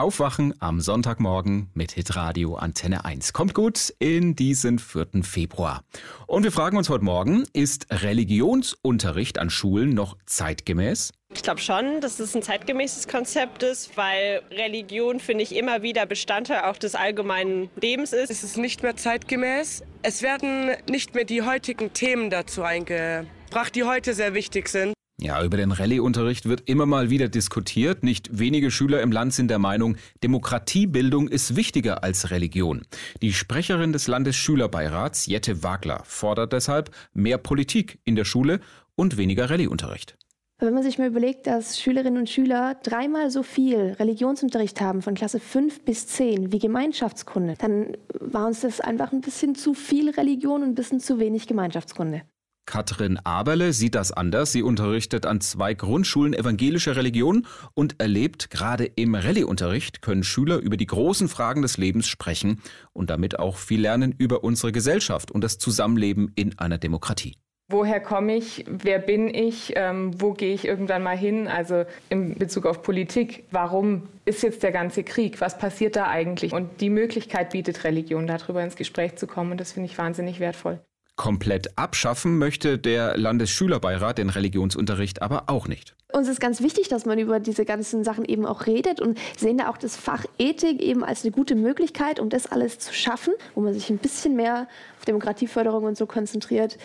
Aufwachen am Sonntagmorgen mit Hitradio Antenne 1. Kommt gut in diesen 4. Februar. Und wir fragen uns heute Morgen, ist Religionsunterricht an Schulen noch zeitgemäß? Ich glaube schon, dass es ein zeitgemäßes Konzept ist, weil Religion, finde ich, immer wieder Bestandteil auch des allgemeinen Lebens ist. Es ist nicht mehr zeitgemäß. Es werden nicht mehr die heutigen Themen dazu eingebracht, die heute sehr wichtig sind. Ja, über den Rallye-Unterricht wird immer mal wieder diskutiert. Nicht wenige Schüler im Land sind der Meinung, Demokratiebildung ist wichtiger als Religion. Die Sprecherin des Landesschülerbeirats, Jette Wagler, fordert deshalb mehr Politik in der Schule und weniger Rallye-Unterricht. Wenn man sich mal überlegt, dass Schülerinnen und Schüler dreimal so viel Religionsunterricht haben, von Klasse 5 bis 10, wie Gemeinschaftskunde, dann war uns das einfach ein bisschen zu viel Religion und ein bisschen zu wenig Gemeinschaftskunde. Katrin Aberle sieht das anders. Sie unterrichtet an zwei Grundschulen evangelische Religion und erlebt, gerade im Rallye-Unterricht können Schüler über die großen Fragen des Lebens sprechen und damit auch viel lernen über unsere Gesellschaft und das Zusammenleben in einer Demokratie. Woher komme ich? Wer bin ich? Ähm, wo gehe ich irgendwann mal hin? Also in Bezug auf Politik. Warum ist jetzt der ganze Krieg? Was passiert da eigentlich? Und die Möglichkeit bietet Religion, darüber ins Gespräch zu kommen. Und das finde ich wahnsinnig wertvoll. Komplett abschaffen möchte der Landesschülerbeirat den Religionsunterricht aber auch nicht. Uns ist ganz wichtig, dass man über diese ganzen Sachen eben auch redet und sehen da auch das Fach Ethik eben als eine gute Möglichkeit, um das alles zu schaffen, wo man sich ein bisschen mehr auf Demokratieförderung und so konzentriert.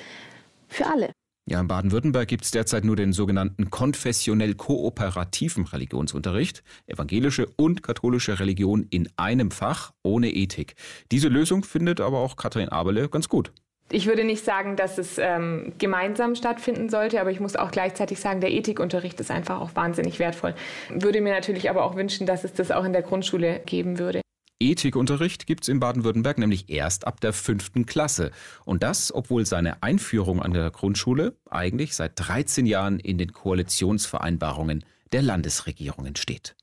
Für alle. Ja, in Baden-Württemberg gibt es derzeit nur den sogenannten konfessionell kooperativen Religionsunterricht, evangelische und katholische Religion in einem Fach ohne Ethik. Diese Lösung findet aber auch Katrin Aberle ganz gut. Ich würde nicht sagen, dass es ähm, gemeinsam stattfinden sollte, aber ich muss auch gleichzeitig sagen, der Ethikunterricht ist einfach auch wahnsinnig wertvoll. Würde mir natürlich aber auch wünschen, dass es das auch in der Grundschule geben würde. Ethikunterricht gibt es in Baden-Württemberg nämlich erst ab der fünften Klasse. Und das, obwohl seine Einführung an der Grundschule eigentlich seit 13 Jahren in den Koalitionsvereinbarungen der Landesregierungen steht.